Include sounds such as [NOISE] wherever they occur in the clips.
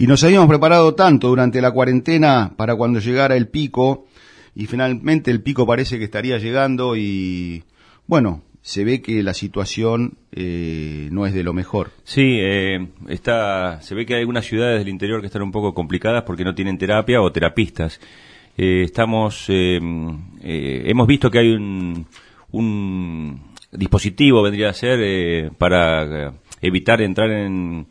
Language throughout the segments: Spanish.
Y nos habíamos preparado tanto durante la cuarentena para cuando llegara el pico, y finalmente el pico parece que estaría llegando y, bueno, se ve que la situación eh, no es de lo mejor. Sí, eh, está, se ve que hay algunas ciudades del interior que están un poco complicadas porque no tienen terapia o terapistas. Eh, estamos, hemos visto que hay un, un dispositivo, vendría a ser, para evitar entrar en,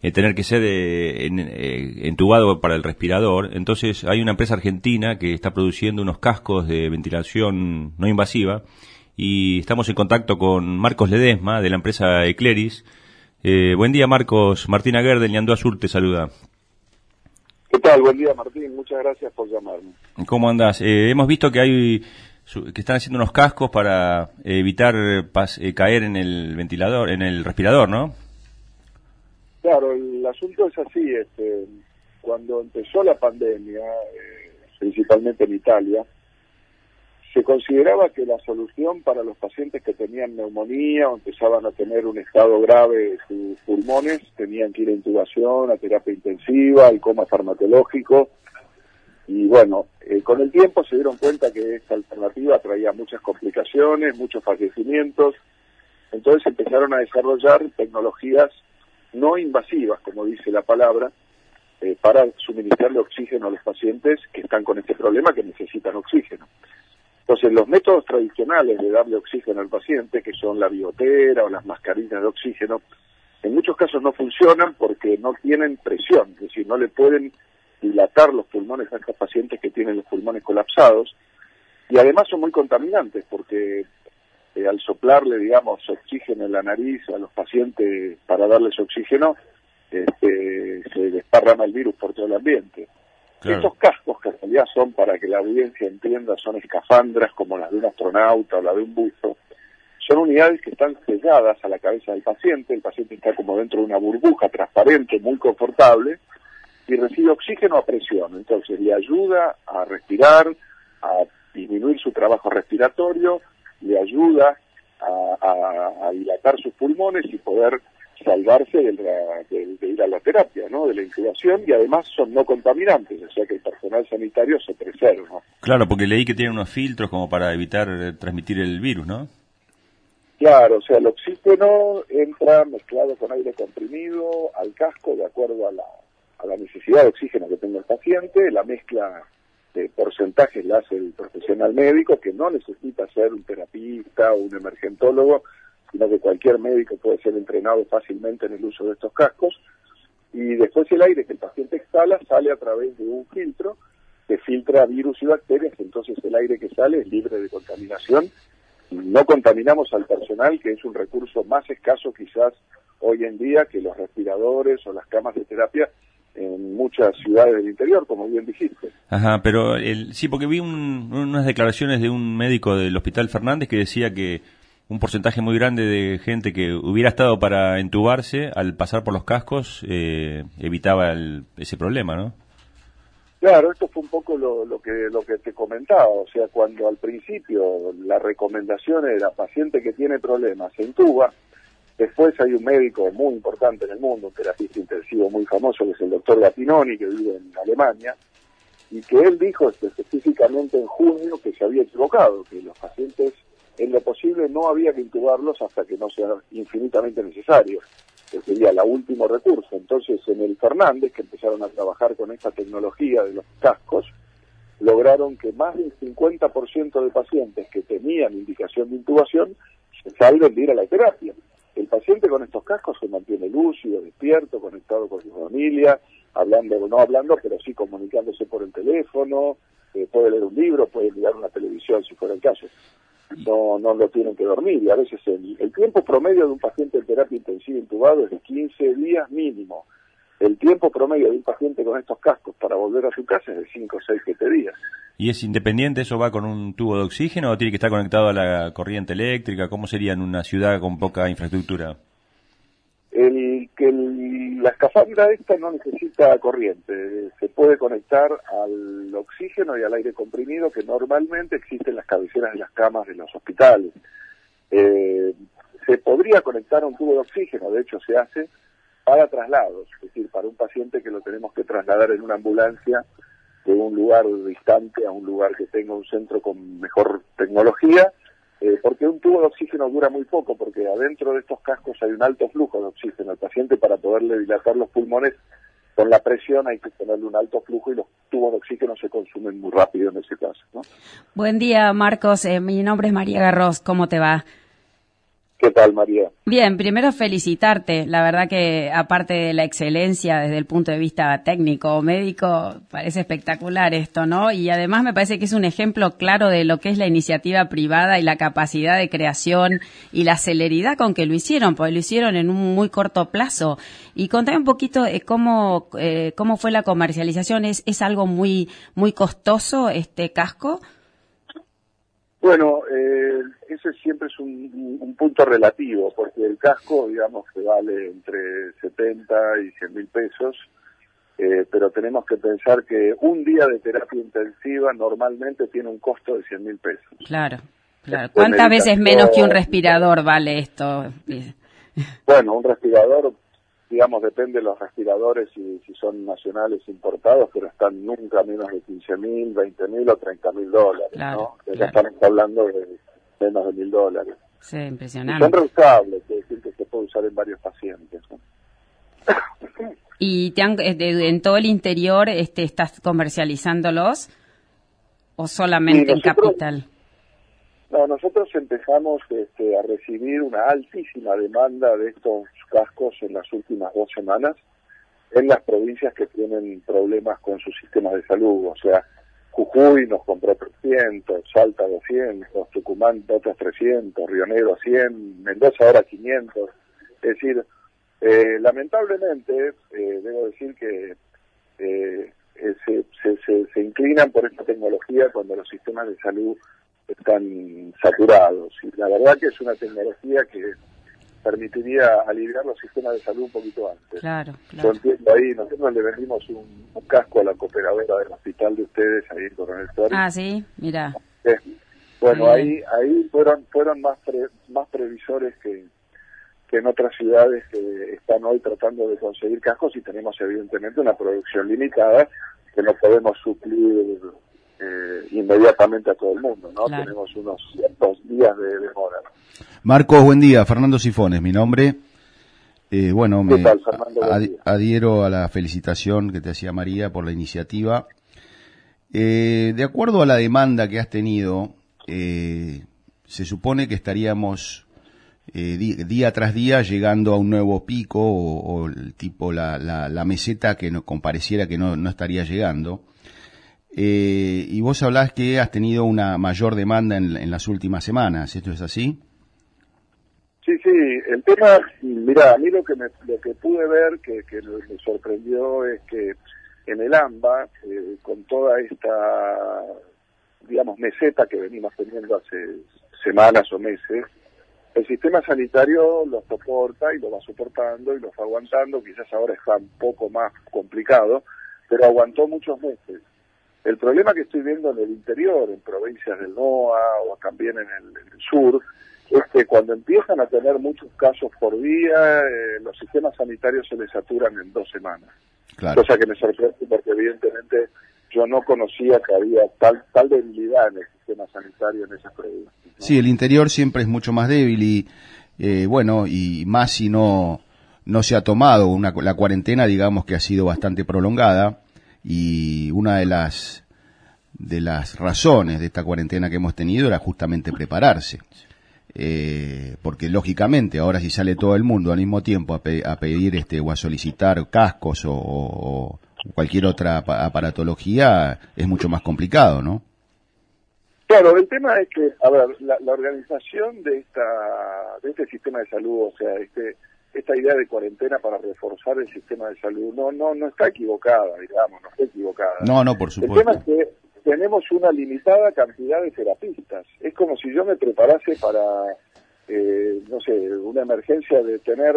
tener que ser entubado para el respirador. Entonces hay una empresa argentina que está produciendo unos cascos de ventilación no invasiva y estamos en contacto con Marcos Ledesma de la empresa Ecleris. Eh, buen día Marcos, Martina Gerdel, Ñandú Azul te saluda. ¿Qué tal? Buen día Martín, muchas gracias por llamarme. ¿Cómo andás? Eh, hemos visto que hay que están haciendo unos cascos para evitar eh, caer en el ventilador, en el respirador, ¿no? Claro, el asunto es así, este, cuando empezó la pandemia, principalmente en Italia, se consideraba que la solución para los pacientes que tenían neumonía o empezaban a tener un estado grave de sus pulmones tenían que ir a intubación, a terapia intensiva, al coma farmacológico. Y bueno, eh, con el tiempo se dieron cuenta que esta alternativa traía muchas complicaciones, muchos fallecimientos. Entonces empezaron a desarrollar tecnologías no invasivas, como dice la palabra, eh, para suministrarle oxígeno a los pacientes que están con este problema, que necesitan oxígeno. Entonces, los métodos tradicionales de darle oxígeno al paciente, que son la biotera o las mascarillas de oxígeno, en muchos casos no funcionan porque no tienen presión, es decir, no le pueden dilatar los pulmones a estos pacientes que tienen los pulmones colapsados, y además son muy contaminantes porque eh, al soplarle, digamos, oxígeno en la nariz a los pacientes para darles oxígeno, este, se desparrama el virus por todo el ambiente. Estos cascos, que en realidad son, para que la audiencia entienda, son escafandras como las de un astronauta o la de un buzo, son unidades que están selladas a la cabeza del paciente, el paciente está como dentro de una burbuja transparente, muy confortable, y recibe oxígeno a presión, entonces le ayuda a respirar, a disminuir su trabajo respiratorio, le ayuda a dilatar sus pulmones y poder salvarse de, ir a la terapia, ¿no? De la incubación y además son no contaminantes, o sea que el personal sanitario se preserva. Claro, porque leí que tienen unos filtros como para evitar eh, transmitir el virus, ¿no? Claro, o sea, el oxígeno entra mezclado con aire comprimido al casco de acuerdo a la, a la necesidad de oxígeno que tenga el paciente, la mezcla de porcentajes la hace el profesional médico que no necesita ser un terapista o un emergentólogo, sino que cualquier médico puede ser entrenado fácilmente en el uso de estos cascos. Y después el aire que el paciente exhala sale a través de un filtro que filtra virus y bacterias, entonces el aire que sale es libre de contaminación. No contaminamos al personal, que es un recurso más escaso quizás hoy en día que los respiradores o las camas de terapia en muchas ciudades del interior, como bien dijiste. Ajá, pero el, sí, porque vi unas declaraciones de un médico del Hospital Fernández que decía que un porcentaje muy grande de gente que hubiera estado para entubarse, al pasar por los cascos, eh, evitaba ese problema, ¿no? Claro, esto fue un poco lo, lo, que lo que te comentaba, o sea, cuando al principio la recomendación era paciente que tiene problemas se entuba, después hay un médico muy importante en el mundo, un terapista intensivo muy famoso, que es el doctor Gattinoni, que vive en Alemania, y que él dijo específicamente en junio que se había equivocado, que los pacientes en lo posible no había que intubarlos hasta que no sea infinitamente necesario, que sería el último recurso. Entonces, en el Fernández, que empezaron a trabajar con esta tecnología de los cascos, lograron que más del 50% de pacientes que tenían indicación de intubación se salven de ir a la terapia. El paciente con estos cascos se mantiene lúcido, despierto, conectado con su familia, hablando, no hablando, pero sí comunicándose por el teléfono, eh, puede leer un libro, puede mirar una televisión si fuera el caso no, no lo tienen que dormir y a veces el, el tiempo promedio de un paciente en terapia intensiva intubado es de 15 días mínimo. El tiempo promedio de un paciente con estos cascos para volver a su casa es de 5, 6, 7 días. ¿Y es independiente? ¿Eso va con un tubo de oxígeno o tiene que estar conectado a la corriente eléctrica? ¿Cómo sería en una ciudad con poca infraestructura? El que la escafandra esta no necesita corriente, se puede conectar al oxígeno y al aire comprimido que normalmente existen en las cabeceras de las camas de los hospitales. Eh, se podría conectar a un tubo de oxígeno, de hecho se hace para traslados, es decir, para un paciente que lo tenemos que trasladar en una ambulancia de un lugar distante a un lugar que tenga un centro con mejor tecnología, eh, porque un tubo de oxígeno dura muy poco, porque adentro de estos cascos hay un alto flujo de oxígeno. El paciente para poderle dilatar los pulmones con la presión hay que tenerle un alto flujo y los tubos de oxígeno se consumen muy rápido en ese caso. Buen día, Marcos. Eh, mi nombre es María Garros. ¿Cómo te va? ¿Qué tal, María? Bien, primero felicitarte. La verdad que aparte de la excelencia desde el punto de vista técnico o médico, parece espectacular esto, ¿no? Y además me parece que es un ejemplo claro de lo que es la iniciativa privada y la capacidad de creación y la celeridad con que lo hicieron, porque lo hicieron en un muy corto plazo. Y contame un poquito eh, cómo, eh, cómo fue la comercialización. ¿Es, ¿Es algo muy, muy costoso este casco? Bueno, eh, ese siempre es un, punto relativo, porque el casco, digamos, que vale entre 70 y 100 mil pesos, eh, pero tenemos que pensar que un día de terapia intensiva normalmente tiene un costo de 100 mil pesos. Claro, claro. ¿Cuántas veces menos que un respirador vale esto? Bueno, un respirador digamos, depende de los respiradores y si son nacionales importados, pero están nunca menos de 15 mil, 20 mil o 30 mil dólares, ¿no? Ya estamos hablando de menos de mil dólares. Sí, impresionante. son reusables, es decir, que se puede usar en varios pacientes. [COUGHS] ¿Y te han, eh, en todo el interior este, estás comercializándolos o solamente en Capital? No, nosotros empezamos este, a recibir una altísima demanda de estos cascos en las últimas dos semanas en las provincias que tienen problemas con sus sistemas de salud. O sea, Jujuy nos compró 300, Salta 200, Tucumán otros 300, Río Negro 100, Mendoza ahora 500. Es decir, eh, lamentablemente, eh, debo decir que eh, se, se, se inclinan por esta tecnología cuando los sistemas de salud están saturados. Y la verdad que es una tecnología que permitiría aliviar los sistemas de salud un poquito antes. Claro, claro. Yo entiendo ahí, nosotros le vendimos un, casco a la cooperadora del hospital de ustedes ahí en Coronel Suárez. Ah, sí, mira. bueno, ahí ahí fueron fueron más más previsores que, que en otras ciudades que están hoy tratando de conseguir cascos y tenemos evidentemente una producción limitada que no podemos suplir eh, inmediatamente a todo el mundo, ¿no? Tenemos unos dos días de demora. Marcos, buen día. Fernando Sifones, mi nombre. Eh, bueno, me adhiero a la felicitación que te hacía María por la iniciativa. Eh, de acuerdo a la demanda que has tenido, se supone que estaríamos día tras día llegando a un nuevo pico o, el tipo la, la, meseta que no, compareciera que no, no estaría llegando. Eh, y vos hablás que has tenido una mayor demanda en, las últimas semanas, ¿esto es así? Sí, sí, el tema, mira, a mí lo que, me, lo que pude ver que, que me sorprendió es que en el AMBA, eh, con toda esta, digamos, meseta que venimos teniendo hace semanas o meses, el sistema sanitario lo soporta y lo va soportando y lo va aguantando, quizás ahora está un poco más complicado, pero aguantó muchos meses. El problema que estoy viendo en el interior, en provincias del NOA o también en el, sur, es que cuando empiezan a tener muchos casos por día, eh, los sistemas sanitarios se les saturan en dos semanas. Cosa que me sorprende porque evidentemente yo no conocía que había tal, tal debilidad en el sistema sanitario en esas provincias. Sí, el interior siempre es mucho más débil y eh, bueno, y más si no, no se ha tomado una, la cuarentena, digamos que ha sido bastante prolongada y una de las de las razones de esta cuarentena que hemos tenido era justamente prepararse. Eh, porque lógicamente ahora si sale todo el mundo al mismo tiempo a, pedir este o a solicitar cascos o, cualquier otra aparatología es mucho más complicado, ¿no? Claro, el tema es que, a ver, la, la organización de esta de este sistema de salud, o sea, este esta idea de cuarentena para reforzar el sistema de salud no no no está equivocada, digamos, no está equivocada. No, no, por supuesto. El tema es que tenemos una limitada cantidad de terapistas. Es como si yo me preparase para, eh, no sé, una emergencia de tener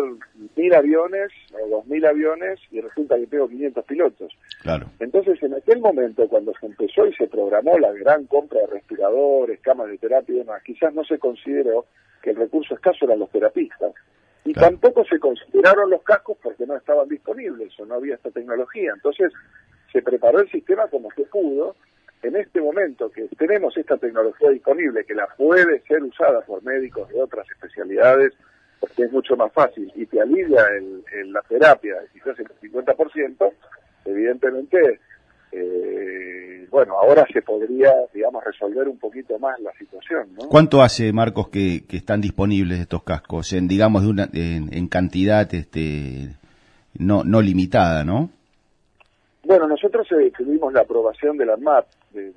mil aviones o dos mil aviones y resulta que tengo 500 pilotos. Claro. Entonces, en aquel momento, cuando se empezó y se programó la gran compra de respiradores, camas de terapia y demás, quizás no se consideró que el recurso escaso eran los terapistas. Y tampoco se consideraron los cascos porque no estaban disponibles o no había esta tecnología. Entonces se preparó el sistema como se pudo. En este momento que tenemos esta tecnología disponible, que la puede ser usada por médicos de otras especialidades, porque es mucho más fácil y te alivia el, la terapia, quizás el 50%, evidentemente eh, bueno, ahora se podría, digamos, resolver un poquito más la situación, ¿no? ¿Cuánto hace, Marcos, que, están disponibles estos cascos? En, digamos, de una, en, cantidad este, no, no limitada, ¿no? Bueno, nosotros eh, tuvimos la aprobación de la ANMAT, de,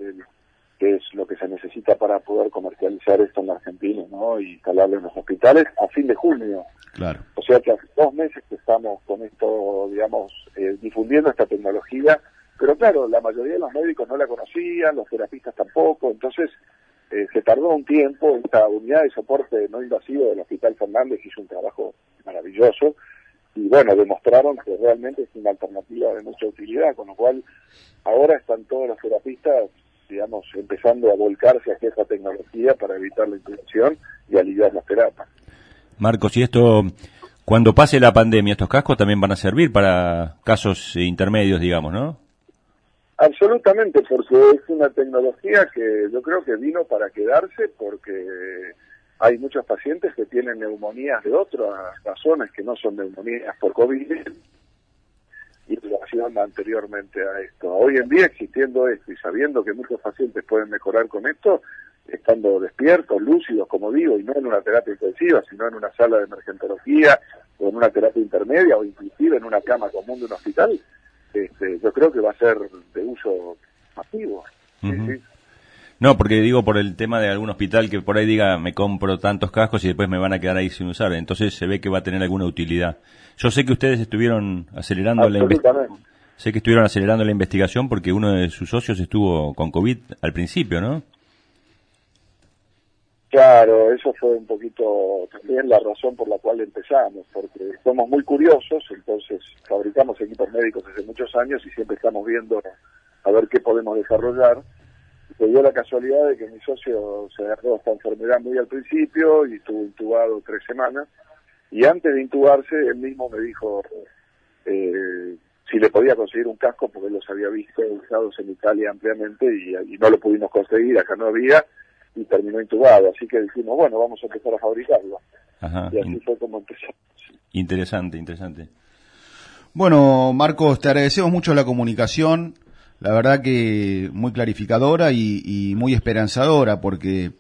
que es lo que se necesita para poder comercializar esto en Argentina, ¿no? Y instalarlo en los hospitales a fin de junio. Claro. O sea que hace dos meses que estamos con esto, digamos, eh, difundiendo esta tecnología pero claro, la mayoría de los médicos no la conocían, los terapistas tampoco, entonces eh, se tardó un tiempo, esta unidad de soporte no invasivo del Hospital Fernández hizo un trabajo maravilloso y bueno, demostraron que realmente es una alternativa de mucha utilidad, con lo cual ahora están todos los terapistas, digamos, empezando a volcarse hacia esa tecnología para evitar la infección y aliviar las terapias. Marcos, y esto, cuando pase la pandemia, estos cascos también van a servir para casos intermedios, digamos, ¿no? Absolutamente, porque es una tecnología que yo creo que vino para quedarse porque hay muchos pacientes que tienen neumonías de otras razones que no son neumonías por COVID y relación anteriormente a esto. Hoy en día existiendo esto y sabiendo que muchos pacientes pueden mejorar con esto, estando despiertos, lúcidos, como digo, y no en una terapia intensiva, sino en una sala de emergentología o en una terapia intermedia o inclusive en una cama común de un hospital, este, yo creo que va a ser de uso masivo. No, porque digo por el tema de algún hospital que por ahí diga me compro tantos cascos y después me van a quedar ahí sin usar. Entonces se ve que va a tener alguna utilidad. Yo sé que ustedes estuvieron acelerando la sé que estuvieron acelerando la investigación porque uno de sus socios estuvo con COVID al principio, ¿no? Claro, eso fue un poquito también la razón por la cual empezamos, porque somos muy curiosos, entonces fabricamos equipos médicos hace muchos años y siempre estamos viendo a ver qué podemos desarrollar. Se dio la casualidad de que mi socio se agarró esta enfermedad muy al principio y estuvo intubado tres semanas, y antes de intubarse él mismo me dijo eh, si le podía conseguir un casco porque los había visto usados en Italia ampliamente y, y no lo pudimos conseguir, acá no había y terminó intubado. Así que dijimos, bueno, vamos a empezar a fabricarlo. Y así fue como empezamos. Interesante, interesante. Bueno, Marcos, te agradecemos mucho la comunicación. La verdad que muy clarificadora y, muy esperanzadora porque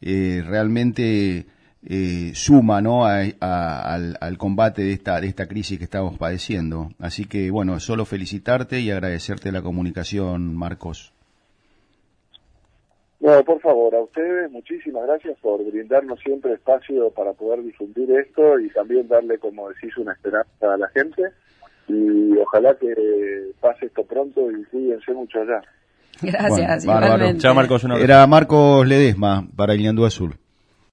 eh, realmente eh, suma ¿no? al, al, combate de esta, de esta crisis que estamos padeciendo. Así que, bueno, solo felicitarte y agradecerte la comunicación, Marcos. No, por favor, a ustedes muchísimas gracias por brindarnos siempre espacio para poder difundir esto y también darle, como decís, una esperanza a la gente. Y ojalá que pase esto pronto y cuídense mucho allá. Gracias, igualmente. Chao, Marcos. Era Marcos Ledesma para el Azul.